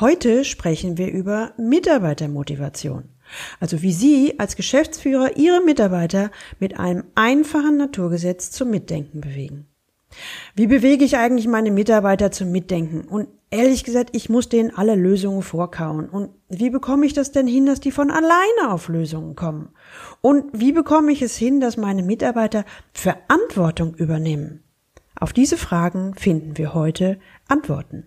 Heute sprechen wir über Mitarbeitermotivation. Also wie Sie als Geschäftsführer Ihre Mitarbeiter mit einem einfachen Naturgesetz zum Mitdenken bewegen. Wie bewege ich eigentlich meine Mitarbeiter zum Mitdenken? Und ehrlich gesagt, ich muss denen alle Lösungen vorkauen. Und wie bekomme ich das denn hin, dass die von alleine auf Lösungen kommen? Und wie bekomme ich es hin, dass meine Mitarbeiter Verantwortung übernehmen? Auf diese Fragen finden wir heute Antworten.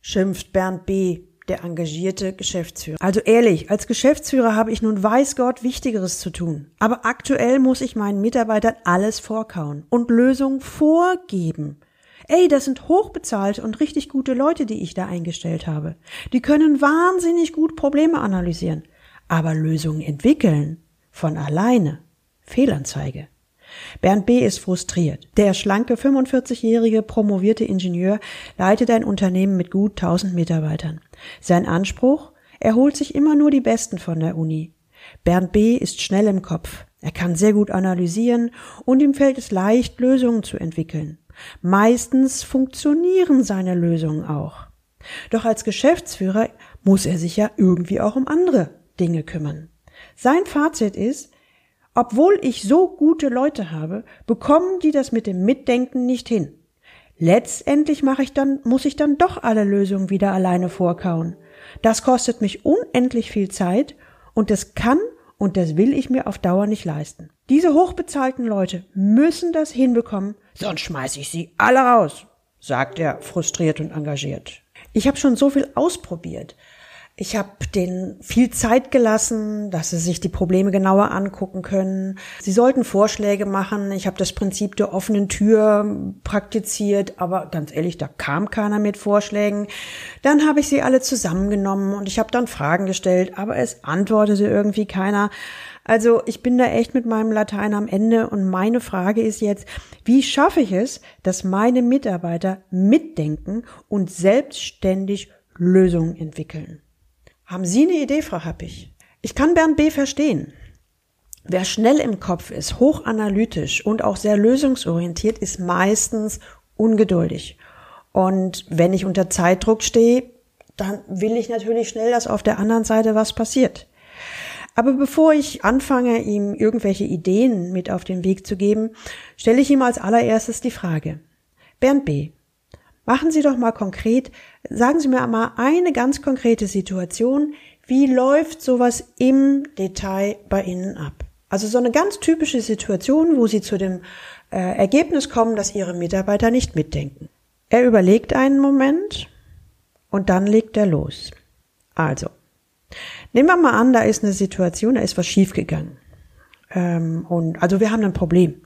schimpft Bernd B., der engagierte Geschäftsführer. Also ehrlich, als Geschäftsführer habe ich nun weiß Gott Wichtigeres zu tun. Aber aktuell muss ich meinen Mitarbeitern alles vorkauen und Lösungen vorgeben. Ey, das sind hochbezahlte und richtig gute Leute, die ich da eingestellt habe. Die können wahnsinnig gut Probleme analysieren. Aber Lösungen entwickeln von alleine. Fehlanzeige. Bernd B. ist frustriert. Der schlanke 45-jährige promovierte Ingenieur leitet ein Unternehmen mit gut 1000 Mitarbeitern. Sein Anspruch? Er holt sich immer nur die Besten von der Uni. Bernd B. ist schnell im Kopf. Er kann sehr gut analysieren und ihm fällt es leicht, Lösungen zu entwickeln. Meistens funktionieren seine Lösungen auch. Doch als Geschäftsführer muss er sich ja irgendwie auch um andere Dinge kümmern. Sein Fazit ist, obwohl ich so gute Leute habe, bekommen die das mit dem Mitdenken nicht hin. Letztendlich mache ich dann, muss ich dann doch alle Lösungen wieder alleine vorkauen. Das kostet mich unendlich viel Zeit und das kann und das will ich mir auf Dauer nicht leisten. Diese hochbezahlten Leute müssen das hinbekommen, sonst schmeiße ich sie alle raus, sagt er frustriert und engagiert. Ich habe schon so viel ausprobiert. Ich habe denen viel Zeit gelassen, dass sie sich die Probleme genauer angucken können. Sie sollten Vorschläge machen. Ich habe das Prinzip der offenen Tür praktiziert, aber ganz ehrlich, da kam keiner mit Vorschlägen. Dann habe ich sie alle zusammengenommen und ich habe dann Fragen gestellt, aber es antwortete irgendwie keiner. Also ich bin da echt mit meinem Latein am Ende und meine Frage ist jetzt, wie schaffe ich es, dass meine Mitarbeiter mitdenken und selbstständig Lösungen entwickeln? Haben Sie eine Idee, Frau Happig? Ich kann Bernd B. verstehen. Wer schnell im Kopf ist, hochanalytisch und auch sehr lösungsorientiert, ist meistens ungeduldig. Und wenn ich unter Zeitdruck stehe, dann will ich natürlich schnell, dass auf der anderen Seite was passiert. Aber bevor ich anfange, ihm irgendwelche Ideen mit auf den Weg zu geben, stelle ich ihm als allererstes die Frage. Bernd B., Machen Sie doch mal konkret, sagen Sie mir mal eine ganz konkrete Situation. Wie läuft sowas im Detail bei Ihnen ab? Also so eine ganz typische Situation, wo Sie zu dem äh, Ergebnis kommen, dass Ihre Mitarbeiter nicht mitdenken. Er überlegt einen Moment und dann legt er los. Also, nehmen wir mal an, da ist eine Situation, da ist was schiefgegangen. Ähm, und also wir haben ein Problem.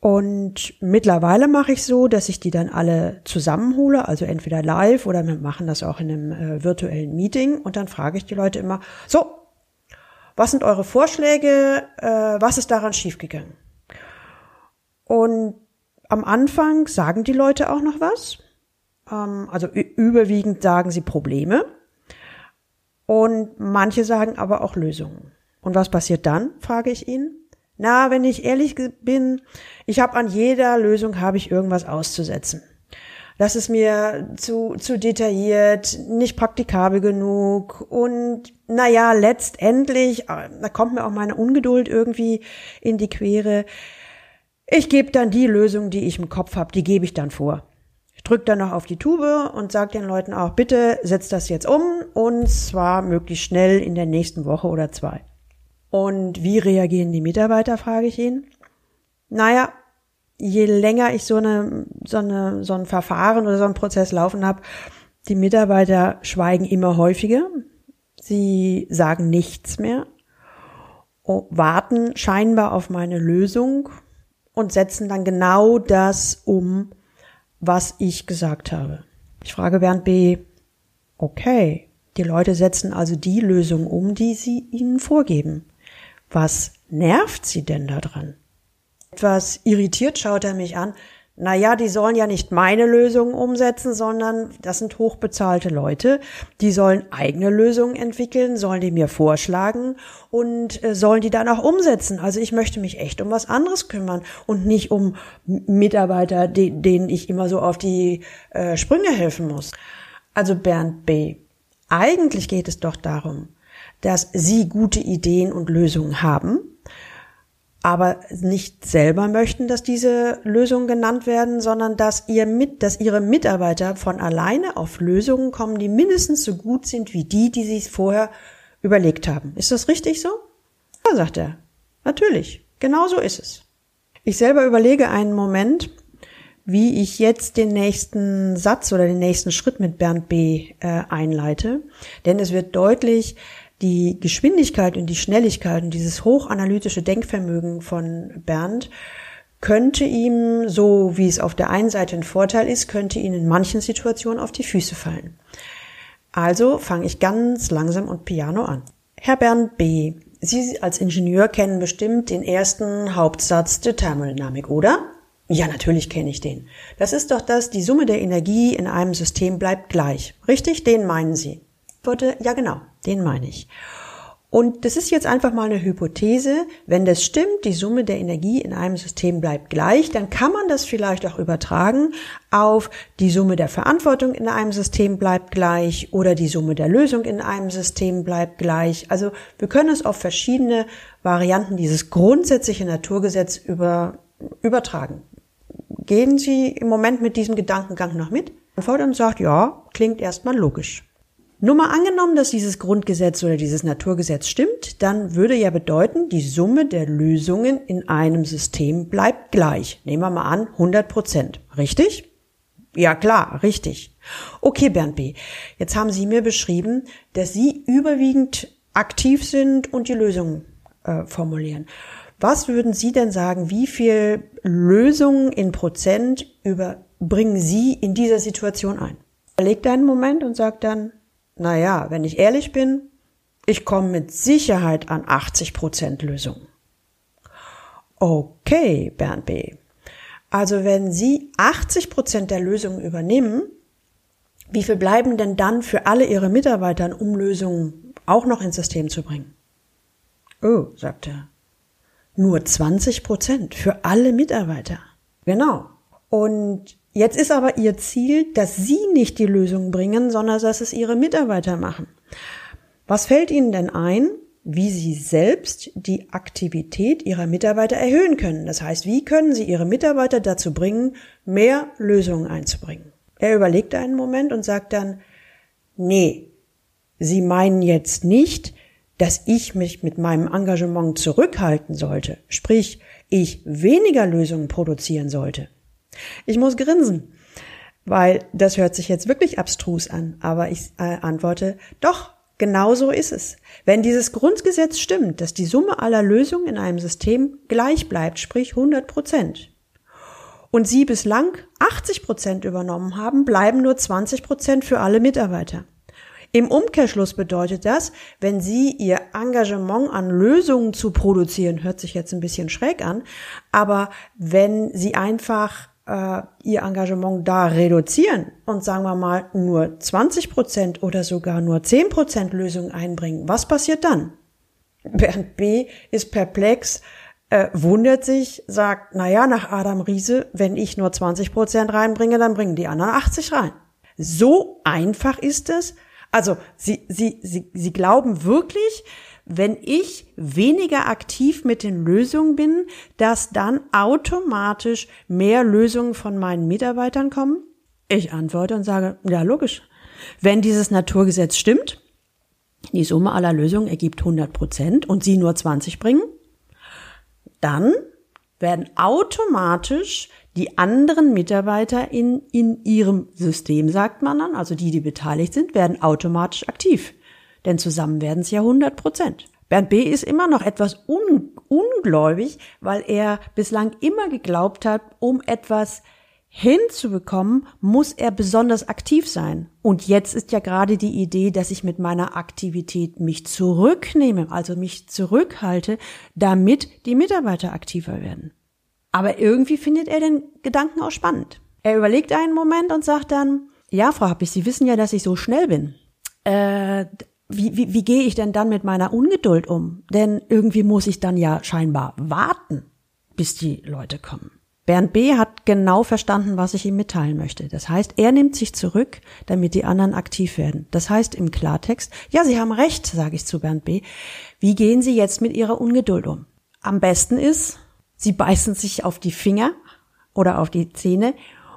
Und mittlerweile mache ich so, dass ich die dann alle zusammenhole, also entweder live oder wir machen das auch in einem äh, virtuellen Meeting und dann frage ich die Leute immer, so, was sind eure Vorschläge, äh, was ist daran schiefgegangen? Und am Anfang sagen die Leute auch noch was, ähm, also überwiegend sagen sie Probleme und manche sagen aber auch Lösungen. Und was passiert dann, frage ich ihn. Na, wenn ich ehrlich bin, ich habe an jeder Lösung habe ich irgendwas auszusetzen. Das ist mir zu, zu detailliert, nicht praktikabel genug und naja, letztendlich, äh, da kommt mir auch meine Ungeduld irgendwie in die Quere. Ich gebe dann die Lösung, die ich im Kopf habe, die gebe ich dann vor. Ich drücke dann noch auf die Tube und sage den Leuten auch, bitte setzt das jetzt um und zwar möglichst schnell in der nächsten Woche oder zwei. Und wie reagieren die Mitarbeiter, frage ich ihn. Naja, je länger ich so eine, so eine, so ein Verfahren oder so einen Prozess laufen habe, die Mitarbeiter schweigen immer häufiger. Sie sagen nichts mehr, warten scheinbar auf meine Lösung und setzen dann genau das um, was ich gesagt habe. Ich frage Bernd B., Okay, die Leute setzen also die Lösung um, die sie ihnen vorgeben. Was nervt sie denn daran? Etwas irritiert schaut er mich an. Na ja, die sollen ja nicht meine Lösungen umsetzen, sondern das sind hochbezahlte Leute. Die sollen eigene Lösungen entwickeln, sollen die mir vorschlagen und äh, sollen die dann auch umsetzen. Also ich möchte mich echt um was anderes kümmern und nicht um Mitarbeiter, denen ich immer so auf die äh, Sprünge helfen muss. Also Bernd B. Eigentlich geht es doch darum, dass Sie gute Ideen und Lösungen haben aber nicht selber möchten, dass diese Lösungen genannt werden, sondern dass ihr mit, dass ihre Mitarbeiter von alleine auf Lösungen kommen, die mindestens so gut sind wie die, die sie vorher überlegt haben. Ist das richtig so? Ja, sagt er. Natürlich. Genau so ist es. Ich selber überlege einen Moment, wie ich jetzt den nächsten Satz oder den nächsten Schritt mit Bernd B. Äh, einleite. Denn es wird deutlich, die Geschwindigkeit und die Schnelligkeit und dieses hochanalytische Denkvermögen von Bernd könnte ihm, so wie es auf der einen Seite ein Vorteil ist, könnte ihn in manchen Situationen auf die Füße fallen. Also fange ich ganz langsam und piano an. Herr Bernd B., Sie als Ingenieur kennen bestimmt den ersten Hauptsatz der Thermodynamik, oder? Ja, natürlich kenne ich den. Das ist doch das, die Summe der Energie in einem System bleibt gleich. Richtig? Den meinen Sie. Wurde, ja genau, den meine ich. Und das ist jetzt einfach mal eine Hypothese. Wenn das stimmt, die Summe der Energie in einem System bleibt gleich, dann kann man das vielleicht auch übertragen auf die Summe der Verantwortung in einem System bleibt gleich oder die Summe der Lösung in einem System bleibt gleich. Also wir können es auf verschiedene Varianten dieses grundsätzliche Naturgesetz über, übertragen. Gehen Sie im Moment mit diesem Gedankengang noch mit? Antwort und sagt, ja, klingt erstmal logisch. Nur mal angenommen, dass dieses Grundgesetz oder dieses Naturgesetz stimmt, dann würde ja bedeuten, die Summe der Lösungen in einem System bleibt gleich. Nehmen wir mal an, 100 Prozent. Richtig? Ja klar, richtig. Okay, Bernd B. Jetzt haben Sie mir beschrieben, dass Sie überwiegend aktiv sind und die Lösungen äh, formulieren. Was würden Sie denn sagen, wie viel Lösungen in Prozent überbringen Sie in dieser Situation ein? Überlegt einen Moment und sagt dann, naja, wenn ich ehrlich bin, ich komme mit Sicherheit an 80 Prozent Lösung. Okay, Bernd B. Also wenn Sie 80 Prozent der Lösungen übernehmen, wie viel bleiben denn dann für alle Ihre Mitarbeiter, um Lösungen auch noch ins System zu bringen? Oh, sagt er. Nur 20 Prozent für alle Mitarbeiter. Genau. Und Jetzt ist aber Ihr Ziel, dass Sie nicht die Lösung bringen, sondern dass es Ihre Mitarbeiter machen. Was fällt Ihnen denn ein, wie Sie selbst die Aktivität Ihrer Mitarbeiter erhöhen können? Das heißt, wie können Sie Ihre Mitarbeiter dazu bringen, mehr Lösungen einzubringen? Er überlegt einen Moment und sagt dann, nee, Sie meinen jetzt nicht, dass ich mich mit meinem Engagement zurückhalten sollte, sprich, ich weniger Lösungen produzieren sollte. Ich muss grinsen, weil das hört sich jetzt wirklich abstrus an, aber ich äh, antworte, doch, genau so ist es. Wenn dieses Grundgesetz stimmt, dass die Summe aller Lösungen in einem System gleich bleibt, sprich 100 Prozent, und Sie bislang 80 Prozent übernommen haben, bleiben nur 20 Prozent für alle Mitarbeiter. Im Umkehrschluss bedeutet das, wenn Sie Ihr Engagement an Lösungen zu produzieren, hört sich jetzt ein bisschen schräg an, aber wenn Sie einfach äh, ihr Engagement da reduzieren und sagen wir mal nur 20 Prozent oder sogar nur 10 Prozent Lösungen einbringen, was passiert dann? Bernd B. ist perplex, äh, wundert sich, sagt, na ja, nach Adam Riese, wenn ich nur 20 Prozent reinbringe, dann bringen die anderen 80 rein. So einfach ist es. Also, sie, sie, sie, sie glauben wirklich, wenn ich weniger aktiv mit den Lösungen bin, dass dann automatisch mehr Lösungen von meinen Mitarbeitern kommen? Ich antworte und sage, ja, logisch. Wenn dieses Naturgesetz stimmt, die Summe aller Lösungen ergibt 100 Prozent und Sie nur 20 bringen, dann werden automatisch die anderen Mitarbeiter in, in ihrem System, sagt man dann, also die, die beteiligt sind, werden automatisch aktiv. Denn zusammen werden es ja 100 Prozent. Bernd B. ist immer noch etwas un ungläubig, weil er bislang immer geglaubt hat, um etwas hinzubekommen, muss er besonders aktiv sein. Und jetzt ist ja gerade die Idee, dass ich mit meiner Aktivität mich zurücknehme, also mich zurückhalte, damit die Mitarbeiter aktiver werden. Aber irgendwie findet er den Gedanken auch spannend. Er überlegt einen Moment und sagt dann, ja, Frau Happig, Sie wissen ja, dass ich so schnell bin. Äh, wie, wie, wie gehe ich denn dann mit meiner Ungeduld um? Denn irgendwie muss ich dann ja scheinbar warten, bis die Leute kommen. Bernd B. hat genau verstanden, was ich ihm mitteilen möchte. Das heißt, er nimmt sich zurück, damit die anderen aktiv werden. Das heißt im Klartext, ja, Sie haben recht, sage ich zu Bernd B. Wie gehen Sie jetzt mit Ihrer Ungeduld um? Am besten ist, Sie beißen sich auf die Finger oder auf die Zähne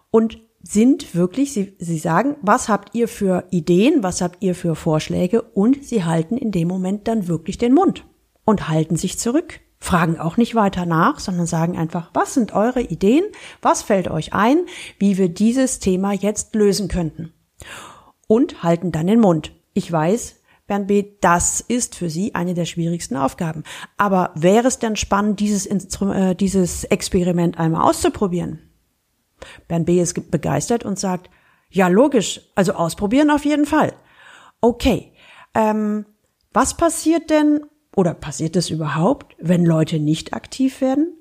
und sind wirklich, Sie, Sie sagen, was habt ihr für Ideen, was habt ihr für Vorschläge und Sie halten in dem Moment dann wirklich den Mund und halten sich zurück fragen auch nicht weiter nach, sondern sagen einfach, was sind eure Ideen? Was fällt euch ein, wie wir dieses Thema jetzt lösen könnten? Und halten dann den Mund. Ich weiß, Bernd B., das ist für Sie eine der schwierigsten Aufgaben. Aber wäre es denn spannend, dieses, äh, dieses Experiment einmal auszuprobieren? Bernd B. ist begeistert und sagt, ja, logisch, also ausprobieren auf jeden Fall. Okay, ähm, was passiert denn, oder passiert es überhaupt, wenn Leute nicht aktiv werden?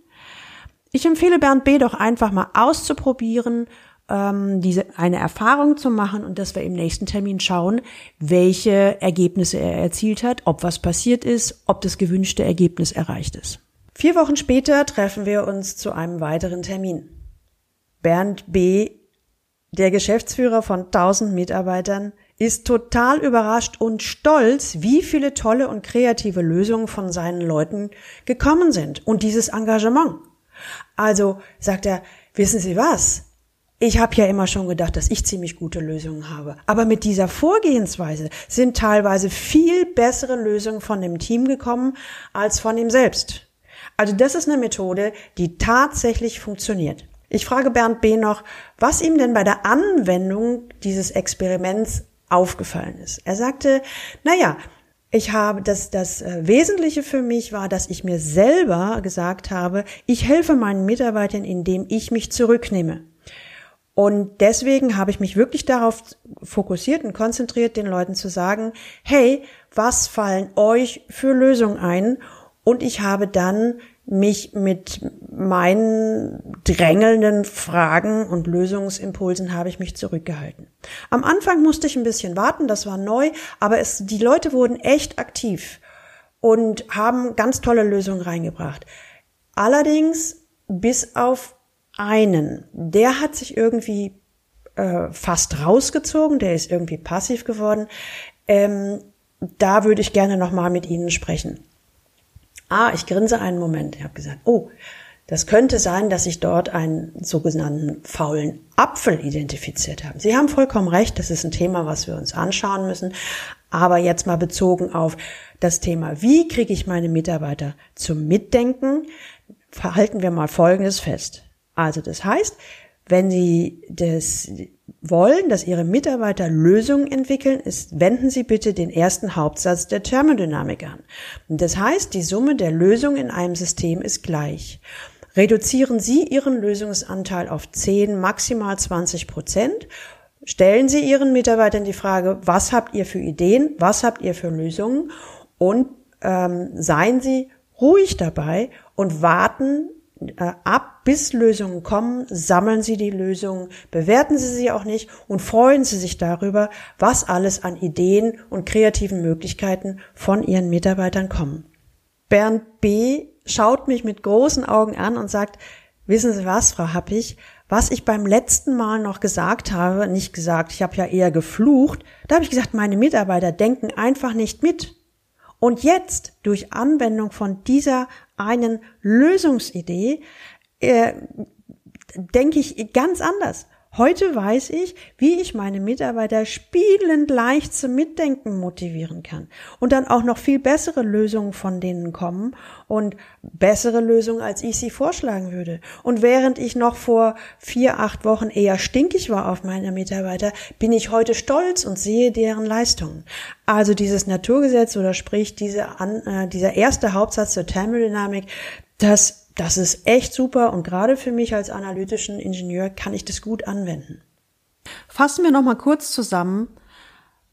Ich empfehle Bernd B. doch einfach mal auszuprobieren, ähm, diese eine Erfahrung zu machen und dass wir im nächsten Termin schauen, welche Ergebnisse er erzielt hat, ob was passiert ist, ob das gewünschte Ergebnis erreicht ist. Vier Wochen später treffen wir uns zu einem weiteren Termin. Bernd B., der Geschäftsführer von 1000 Mitarbeitern, ist total überrascht und stolz, wie viele tolle und kreative Lösungen von seinen Leuten gekommen sind und dieses Engagement. Also sagt er, wissen Sie was? Ich habe ja immer schon gedacht, dass ich ziemlich gute Lösungen habe. Aber mit dieser Vorgehensweise sind teilweise viel bessere Lösungen von dem Team gekommen als von ihm selbst. Also das ist eine Methode, die tatsächlich funktioniert. Ich frage Bernd B. noch, was ihm denn bei der Anwendung dieses Experiments aufgefallen ist. Er sagte, naja, ich habe, das, das äh, Wesentliche für mich war, dass ich mir selber gesagt habe, ich helfe meinen Mitarbeitern, indem ich mich zurücknehme. Und deswegen habe ich mich wirklich darauf fokussiert und konzentriert, den Leuten zu sagen, hey, was fallen euch für Lösungen ein? Und ich habe dann mich mit meinen drängelnden Fragen und Lösungsimpulsen habe ich mich zurückgehalten. Am Anfang musste ich ein bisschen warten, das war neu, aber es, die Leute wurden echt aktiv und haben ganz tolle Lösungen reingebracht. Allerdings bis auf einen, der hat sich irgendwie äh, fast rausgezogen, der ist irgendwie passiv geworden. Ähm, da würde ich gerne nochmal mit Ihnen sprechen. Ah, ich grinse einen Moment. Ich habe gesagt, oh, das könnte sein, dass ich dort einen sogenannten faulen Apfel identifiziert habe. Sie haben vollkommen recht, das ist ein Thema, was wir uns anschauen müssen. Aber jetzt mal bezogen auf das Thema, wie kriege ich meine Mitarbeiter zum Mitdenken, verhalten wir mal Folgendes fest. Also das heißt, wenn Sie das wollen, dass Ihre Mitarbeiter Lösungen entwickeln, ist, wenden Sie bitte den ersten Hauptsatz der Thermodynamik an. Das heißt, die Summe der Lösungen in einem System ist gleich. Reduzieren Sie Ihren Lösungsanteil auf 10, maximal 20 Prozent. Stellen Sie Ihren Mitarbeitern die Frage, was habt ihr für Ideen, was habt ihr für Lösungen und ähm, seien Sie ruhig dabei und warten ab, bis Lösungen kommen, sammeln Sie die Lösungen, bewerten Sie sie auch nicht und freuen Sie sich darüber, was alles an Ideen und kreativen Möglichkeiten von Ihren Mitarbeitern kommen. Bernd B. schaut mich mit großen Augen an und sagt, wissen Sie was, Frau Happig, was ich beim letzten Mal noch gesagt habe, nicht gesagt, ich habe ja eher geflucht, da habe ich gesagt, meine Mitarbeiter denken einfach nicht mit. Und jetzt, durch Anwendung von dieser einen Lösungsidee, äh, denke ich ganz anders. Heute weiß ich, wie ich meine Mitarbeiter spielend leicht zum Mitdenken motivieren kann und dann auch noch viel bessere Lösungen von denen kommen und bessere Lösungen, als ich sie vorschlagen würde. Und während ich noch vor vier, acht Wochen eher stinkig war auf meine Mitarbeiter, bin ich heute stolz und sehe deren Leistungen. Also dieses Naturgesetz oder sprich diese, äh, dieser erste Hauptsatz zur Thermodynamik, das das ist echt super und gerade für mich als analytischen Ingenieur kann ich das gut anwenden. Fassen wir noch mal kurz zusammen,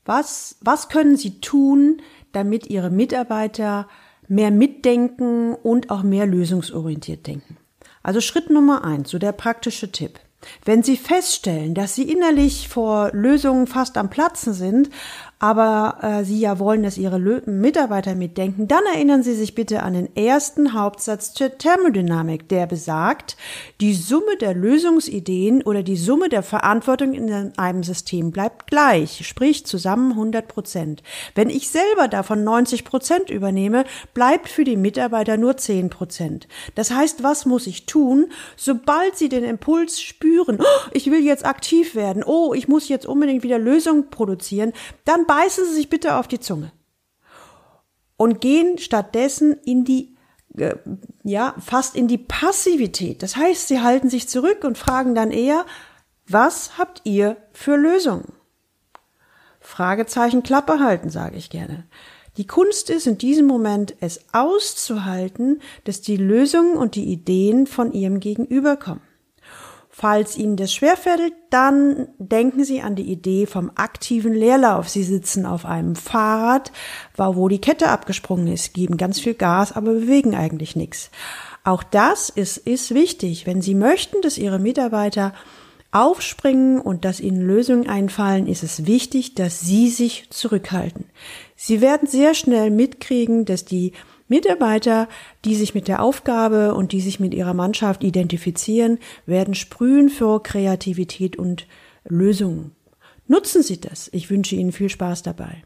was, was können Sie tun, damit Ihre Mitarbeiter mehr mitdenken und auch mehr lösungsorientiert denken? Also Schritt Nummer eins, so der praktische Tipp. Wenn Sie feststellen, dass Sie innerlich vor Lösungen fast am Platzen sind, aber äh, Sie ja wollen, dass Ihre Mitarbeiter mitdenken, dann erinnern Sie sich bitte an den ersten Hauptsatz der Thermodynamik, der besagt, die Summe der Lösungsideen oder die Summe der Verantwortung in einem System bleibt gleich, sprich zusammen 100 Prozent. Wenn ich selber davon 90 Prozent übernehme, bleibt für die Mitarbeiter nur 10 Prozent. Das heißt, was muss ich tun, sobald Sie den Impuls spüren, oh, ich will jetzt aktiv werden, oh, ich muss jetzt unbedingt wieder Lösungen produzieren, dann beißen Sie sich bitte auf die Zunge und gehen stattdessen in die äh, ja, fast in die Passivität. Das heißt, sie halten sich zurück und fragen dann eher, was habt ihr für Lösungen? Fragezeichen Klappe halten, sage ich gerne. Die Kunst ist in diesem Moment, es auszuhalten, dass die Lösungen und die Ideen von ihrem Gegenüber kommen. Falls Ihnen das schwerfällt, dann denken Sie an die Idee vom aktiven Leerlauf. Sie sitzen auf einem Fahrrad, wo die Kette abgesprungen ist, geben ganz viel Gas, aber bewegen eigentlich nichts. Auch das ist, ist wichtig. Wenn Sie möchten, dass Ihre Mitarbeiter aufspringen und dass ihnen Lösungen einfallen, ist es wichtig, dass sie sich zurückhalten. Sie werden sehr schnell mitkriegen, dass die Mitarbeiter, die sich mit der Aufgabe und die sich mit ihrer Mannschaft identifizieren, werden sprühen für Kreativität und Lösungen. Nutzen Sie das. Ich wünsche Ihnen viel Spaß dabei.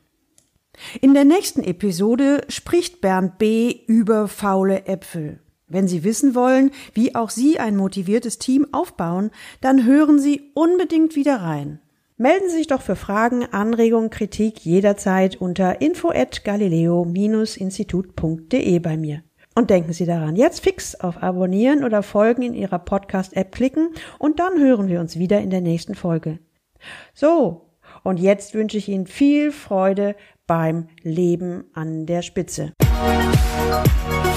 In der nächsten Episode spricht Bernd B. über faule Äpfel. Wenn Sie wissen wollen, wie auch Sie ein motiviertes Team aufbauen, dann hören Sie unbedingt wieder rein. Melden Sie sich doch für Fragen, Anregungen, Kritik jederzeit unter info at galileo-institut.de bei mir. Und denken Sie daran, jetzt fix auf Abonnieren oder Folgen in Ihrer Podcast-App klicken und dann hören wir uns wieder in der nächsten Folge. So, und jetzt wünsche ich Ihnen viel Freude beim Leben an der Spitze. Musik